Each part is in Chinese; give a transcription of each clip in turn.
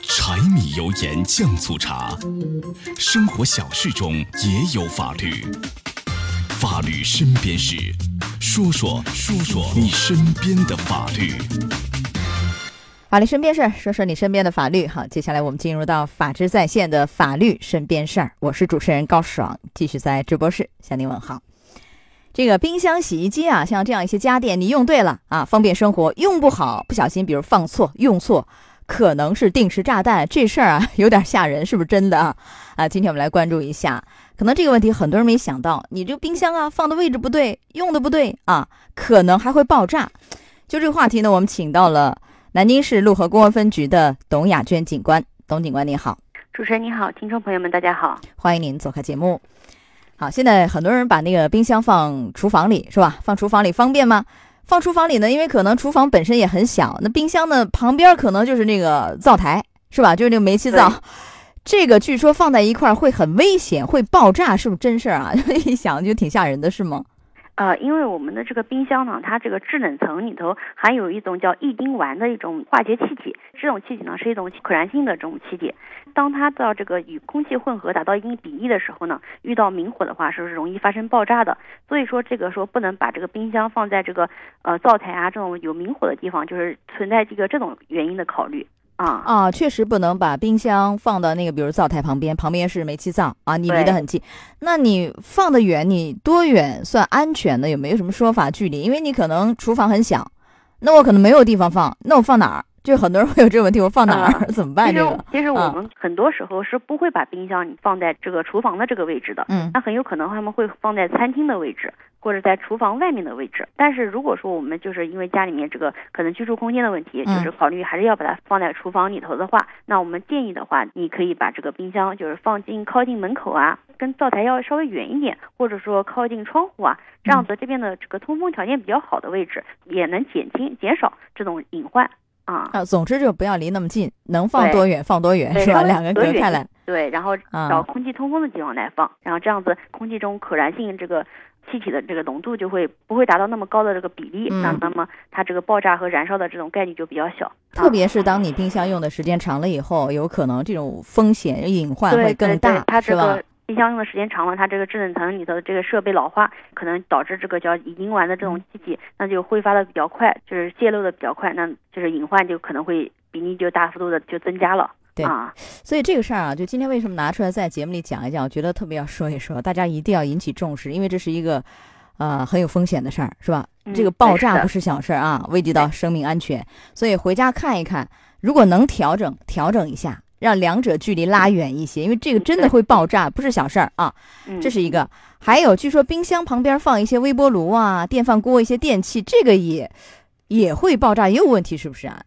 柴米油盐酱醋茶，生活小事中也有法律。法律身边事，说说说说你身边的法律。法律身边事儿，说说你身边的法律。好，接下来我们进入到法治在线的法律身边事儿。我是主持人高爽，继续在直播室向您问好。这个冰箱、洗衣机啊，像这样一些家电，你用对了啊，方便生活；用不好，不小心，比如放错、用错。可能是定时炸弹，这事儿啊 有点吓人，是不是真的啊？啊，今天我们来关注一下，可能这个问题很多人没想到，你这个冰箱啊放的位置不对，用的不对啊，可能还会爆炸。就这个话题呢，我们请到了南京市陆河公安分局的董雅娟警官，董警官你好，主持人你好，听众朋友们大家好，欢迎您做客节目。好，现在很多人把那个冰箱放厨房里是吧？放厨房里方便吗？放厨房里呢，因为可能厨房本身也很小，那冰箱呢旁边可能就是那个灶台，是吧？就是那个煤气灶，这个据说放在一块儿会很危险，会爆炸，是不是真事儿啊？一想就挺吓人的，是吗？呃，因为我们的这个冰箱呢，它这个制冷层里头含有一种叫异丁烷的一种化学气体，这种气体呢是一种可燃性的这种气体，当它到这个与空气混合达到一定比例的时候呢，遇到明火的话是容易发生爆炸的。所以说这个说不能把这个冰箱放在这个呃灶台啊这种有明火的地方，就是存在这个这种原因的考虑。啊啊，确实不能把冰箱放到那个，比如灶台旁边，旁边是煤气灶啊，你离得很近。那你放得远，你多远算安全的？有没有什么说法？距离？因为你可能厨房很小，那我可能没有地方放，那我放哪儿？就很多人会有这个问题，我放哪儿？怎么办？这个其实我们很多时候是不会把冰箱放在这个厨房的这个位置的，嗯，那很有可能他们会放在餐厅的位置。或者在厨房外面的位置，但是如果说我们就是因为家里面这个可能居住空间的问题，就是考虑还是要把它放在厨房里头的话，那我们建议的话，你可以把这个冰箱就是放进靠近门口啊，跟灶台要稍微远一点，或者说靠近窗户啊，这样子这边的这个通风条件比较好的位置，也能减轻减少这种隐患啊。啊，总之就不要离那么近，能放多远放多远是吧？两个隔开来。对，然后找空气通风的地方来放，然后这样子空气中可燃性这个。气体的这个浓度就会不会达到那么高的这个比例，那那么它这个爆炸和燃烧的这种概率就比较小。特别是当你冰箱用的时间长了以后，有可能这种风险隐患会更大，它这个冰箱用的时间长了，它这个制冷层里头的这个设备老化，可能导致这个叫乙丁烷的这种气体，那就挥发的比较快，就是泄漏的比较快，那就是隐患就可能会比例就大幅度的就增加了。对啊，所以这个事儿啊，就今天为什么拿出来在节目里讲一讲？我觉得特别要说一说，大家一定要引起重视，因为这是一个，呃，很有风险的事儿，是吧？这个爆炸不是小事儿啊，危及到生命安全。所以回家看一看，如果能调整，调整一下，让两者距离拉远一些，因为这个真的会爆炸，不是小事儿啊。这是一个。还有，据说冰箱旁边放一些微波炉啊、电饭锅一些电器，这个也也会爆炸，也有问题，是不是啊？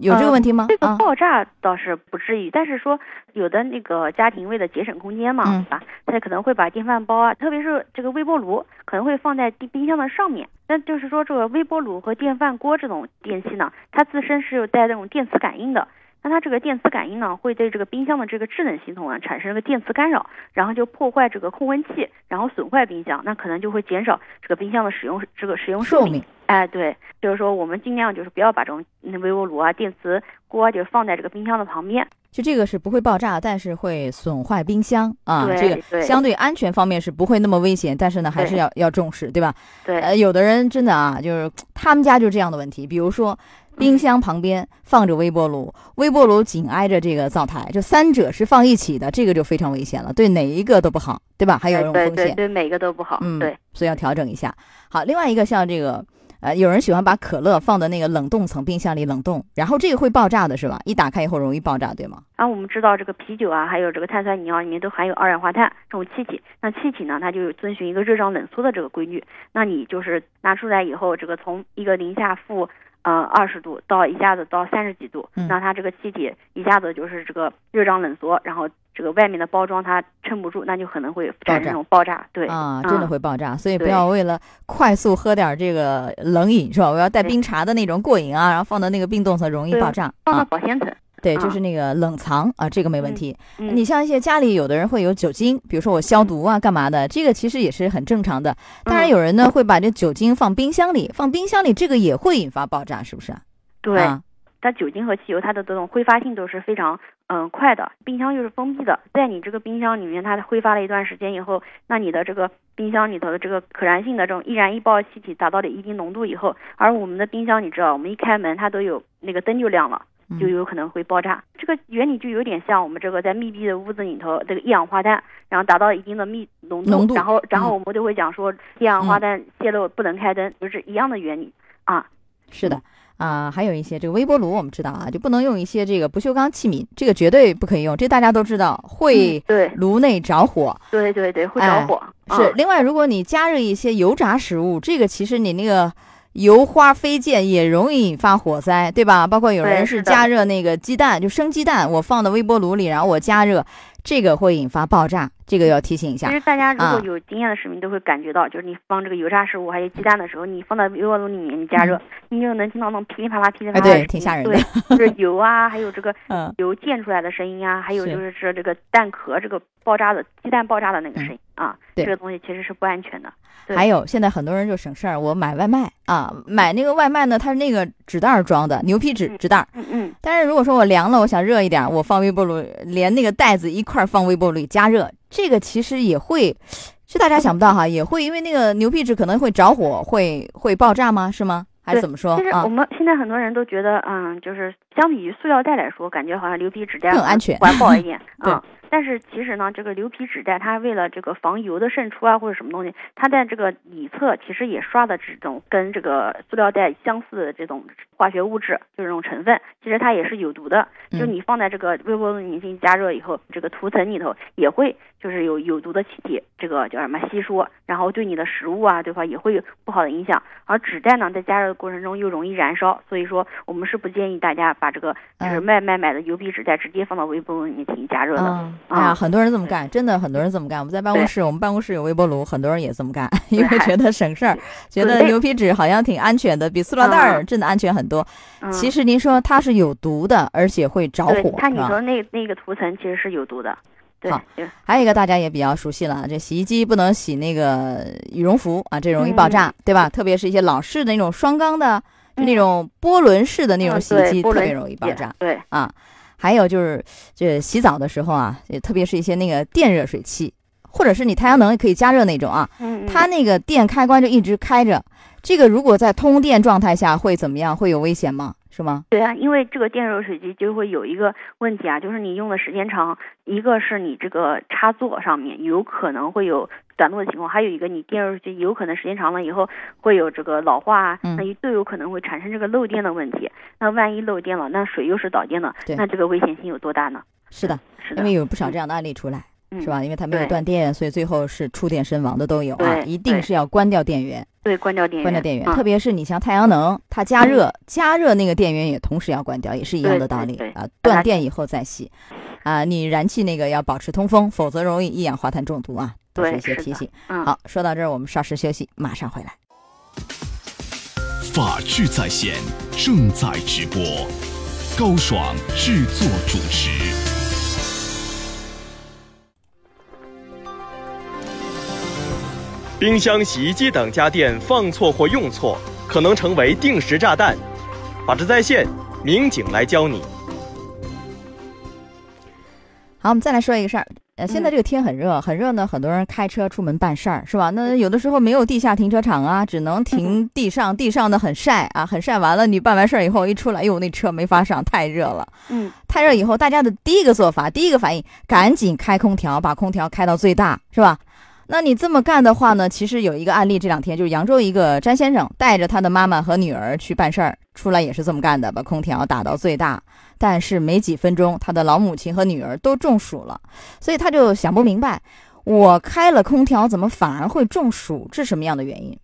嗯。有这个问题吗？这个爆炸倒是不至于，但是说有的那个家庭为了节省空间嘛，对吧？他可能会把电饭煲啊，特别是这个微波炉，可能会放在冰箱的上面。那就是说，这个微波炉和电饭锅这种电器呢，它自身是有带那种电磁感应的。那它这个电磁感应呢，会对这个冰箱的这个制冷系统啊产生一个电磁干扰，然后就破坏这个控温器，然后损坏冰箱，那可能就会减少这个冰箱的使用这个使用寿命。哎，对，就是说我们尽量就是不要把这种微波炉啊、电磁锅就放在这个冰箱的旁边。就这个是不会爆炸，但是会损坏冰箱啊。这个相对安全方面是不会那么危险，但是呢还是要要重视，对吧？对。呃，有的人真的啊，就是他们家就这样的问题，比如说。冰箱旁边放着微波炉，微波炉紧挨着这个灶台，就三者是放一起的，这个就非常危险了，对哪一个都不好，对吧？还有这种风险，对对，每个都不好，嗯，对，所以要调整一下。好，另外一个像这个，呃，有人喜欢把可乐放在那个冷冻层冰箱里冷冻，然后这个会爆炸的是吧？一打开以后容易爆炸，对吗？啊，我们知道这个啤酒啊，还有这个碳酸饮料里面都含有二氧化碳这种气体，那气体呢，它就遵循一个热胀冷缩的这个规律，那你就是拿出来以后，这个从一个零下负。呃，二十度到一下子到三十几度，那它这个气体一下子就是这个热胀冷缩，然后这个外面的包装它撑不住，那就可能会产生这种爆炸。对啊，真的会爆炸，所以不要为了快速喝点这个冷饮是吧？我要带冰茶的那种过瘾啊，然后放到那个冰冻层容易爆炸，放到保鲜层。对，就是那个冷藏啊，这个没问题。你像一些家里有的人会有酒精，比如说我消毒啊，干嘛的，这个其实也是很正常的。当然有人呢会把这酒精放冰箱里，放冰箱里这个也会引发爆炸，是不是啊？对，它酒精和汽油它的这种挥发性都是非常嗯快的，冰箱又是封闭的，在你这个冰箱里面它挥发了一段时间以后，那你的这个冰箱里头的这个可燃性的这种易燃易爆气体达到了一定浓度以后，而我们的冰箱你知道，我们一开门它都有那个灯就亮了。就有可能会爆炸，这个原理就有点像我们这个在密闭的屋子里头，这个一氧化碳，然后达到一定的密浓度，然后然后我们就会讲说一氧化碳泄漏不能开灯，就是一样的原理啊。是的啊，还有一些这个微波炉，我们知道啊，就不能用一些这个不锈钢器皿，这个绝对不可以用，这大家都知道会对。炉内着火，对对对会着火。是另外，如果你加热一些油炸食物，这个其实你那个。油花飞溅也容易引发火灾，对吧？包括有人是加热那个鸡蛋，就生鸡蛋，我放到微波炉里，然后我加热，这个会引发爆炸，这个要提醒一下。其实大家如果有经验的市民都会感觉到，就是你放这个油炸食物还有鸡蛋的时候，你放到微波炉里面你加热，你就能听到那种噼里啪啦、噼里啪啦对，挺吓人的。对，就是油啊，还有这个油溅出来的声音啊，还有就是说这个蛋壳这个爆炸的鸡蛋爆炸的那个声音啊，这个东西其实是不安全的。还有，现在很多人就省事儿，我买外卖啊，买那个外卖呢，它是那个纸袋装的牛皮纸纸袋，嗯嗯。但是如果说我凉了，我想热一点，我放微波炉，连那个袋子一块放微波炉里加热，这个其实也会，就大家想不到哈，也会因为那个牛皮纸可能会着火，会会爆炸吗？是吗？还是怎么说？其实我们现在很多人都觉得，嗯，就是相比于塑料袋来说，感觉好像牛皮纸袋更安全、环保一点啊。但是其实呢，这个牛皮纸袋它为了这个防油的渗出啊，或者什么东西，它在这个里侧其实也刷的这种跟这个塑料袋相似的这种化学物质，就是这种成分，其实它也是有毒的。就你放在这个微波炉里进行加热以后，这个涂层里头也会就是有有毒的气体，这个叫什么吸收，然后对你的食物啊，对吧，也会有不好的影响。而纸袋呢，在加热的过程中又容易燃烧，所以说我们是不建议大家把这个就是卖卖买的牛皮纸袋直接放到微波炉里面进行加热的。哎呀，很多人这么干，真的很多人这么干。我们在办公室，我们办公室有微波炉，很多人也这么干，因为觉得省事儿，觉得牛皮纸好像挺安全的，比塑料袋儿真的安全很多。其实您说它是有毒的，而且会着火，它你说那那个涂层其实是有毒的。好，还有一个大家也比较熟悉了，这洗衣机不能洗那个羽绒服啊，这容易爆炸，对吧？特别是一些老式的那种双缸的，就那种波轮式的那种洗衣机，特别容易爆炸。对啊。还有就是，这洗澡的时候啊，特别是一些那个电热水器，或者是你太阳能也可以加热那种啊，它那个电开关就一直开着，这个如果在通电状态下会怎么样？会有危险吗？是吗？对啊，因为这个电热水器就会有一个问题啊，就是你用的时间长，一个是你这个插座上面有可能会有短路的情况，还有一个你电热水器有可能时间长了以后会有这个老化，那都有可能会产生这个漏电的问题。那万一漏电了，那水又是导电的，那这个危险性有多大呢？是的，是的，因为有不少这样的案例出来。是吧？因为它没有断电，所以最后是触电身亡的都有啊！一定是要关掉电源。对，关掉电源。关掉电源，特别是你像太阳能，它加热加热那个电源也同时要关掉，也是一样的道理啊。断电以后再洗，啊，你燃气那个要保持通风，否则容易一氧化碳中毒啊。都是一些提醒。好，说到这儿，我们稍事休息，马上回来。法治在线正在直播，高爽制作主持。冰箱、洗衣机等家电放错或用错，可能成为定时炸弹。法治在线，民警来教你。好，我们再来说一个事儿。呃，现在这个天很热，很热呢，很多人开车出门办事儿，是吧？那有的时候没有地下停车场啊，只能停地上，地上的很晒啊，很晒。完了，你办完事儿以后一出来，哟，那车没法上，太热了。嗯，太热以后，大家的第一个做法，第一个反应，赶紧开空调，把空调开到最大，是吧？那你这么干的话呢？其实有一个案例，这两天就是扬州一个詹先生带着他的妈妈和女儿去办事儿，出来也是这么干的，把空调打到最大。但是没几分钟，他的老母亲和女儿都中暑了，所以他就想不明白，我开了空调怎么反而会中暑？是什么样的原因？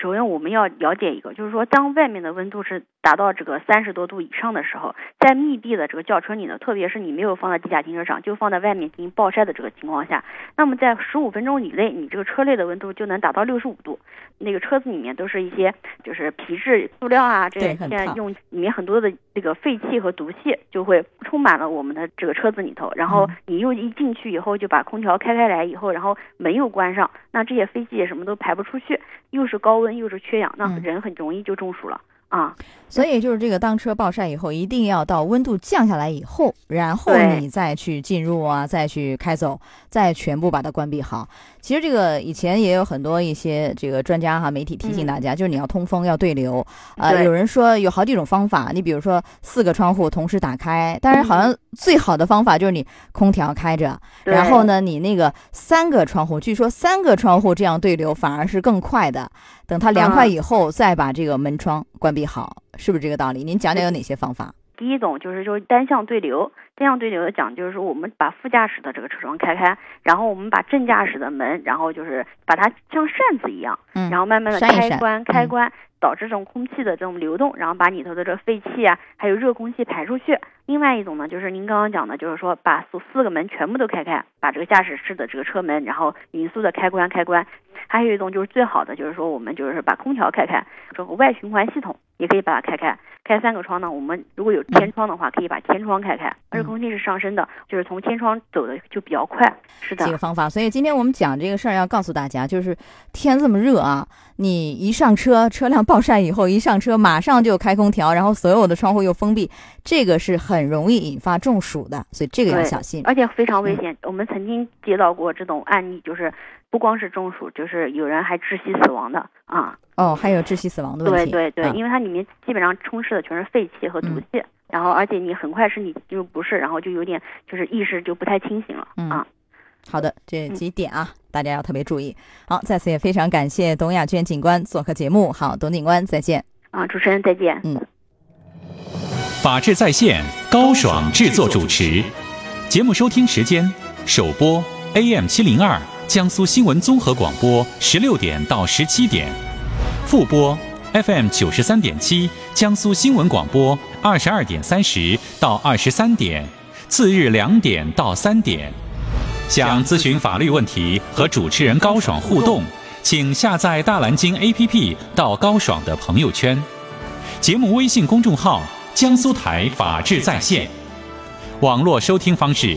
首先我们要了解一个，就是说当外面的温度是达到这个三十多度以上的时候，在密闭的这个轿车里呢，特别是你没有放在地下停车场，就放在外面进行暴晒的这个情况下，那么在十五分钟以内，你这个车内的温度就能达到六十五度。那个车子里面都是一些就是皮质塑料啊，这现在用里面很多的这个废气和毒气就会充满了我们的这个车子里头。然后你又一进去以后就把空调开开来以后，然后门又关上，那这些废气什么都排不出去，又是高温又是缺氧，那人很容易就中暑了。啊。所以就是这个当车暴晒以后，一定要到温度降下来以后，然后你再去进入啊，再去开走，再全部把它关闭好。其实这个以前也有很多一些这个专家哈媒体提醒大家，就是你要通风要对流。呃，有人说有好几种方法，你比如说四个窗户同时打开，但是好嗯像最好的方法就是你空调开着，对然后呢，你那个三个窗户，据说三个窗户这样对流反而是更快的。等它凉快嗯以后，再把这个门窗关闭好，是不是这个道理？您讲讲有哪些方法？第一种就是说单向对流，单向对流的讲就是说我们把副驾驶的这个车窗开开，然后我们把正驾驶的门，然后就是把它像扇子一样，嗯，然后慢慢的开关嗯开关，导致这种空气的这种流动，然后把里头的这个废气啊，还有热空气排出去。另外一种呢，就是您刚刚讲的，就是说把四四个门全部都开开，把这个驾驶室的这个车门，然后匀速的开关开关。还有一种就是最好的，就是说我们就是把空调开开，这个外循环系统也可以把它开开。开三个窗呢，我们如果有天窗的话，可以把天窗开开，而空气是上升的，就是从天窗走的就比较快。是的这，个方法。所以今天我们讲这个事儿，要告诉大家，就是天这么热啊，你一上车，车辆暴晒以后，一上车马上就开空调，然后所有的窗户又封闭，这个是很容易引发中暑的，所以这个要小心。而且非常危嗯险。我们曾经接到过这种案例，就是不光是中暑，就是有人还窒息死亡的啊。哦，还有窒息死亡的问题。对对对，啊因为它里面基本上充斥的全是废气和毒嗯气，然后而且你很快身体进入不适，然后就有点就是意识就不太清醒了、嗯啊。好的，这几点啊，大家要特别注意。好，再次也非常感谢董雅娟警官做客节目。好，董警官再见。啊，主持人再见。嗯法治在线，高爽制作主持。节目收听时间：首播 AM 七零二江苏新闻综合广播十六点到十七点，复播 FM 九十三点七江苏新闻广播二十二点三十到二十三点，次日两点到三点。想咨询法律问题和主持人高爽互动，请下载大蓝鲸 APP 到高爽的朋友圈。节目微信公众号“江苏台法治在线”，网络收听方式：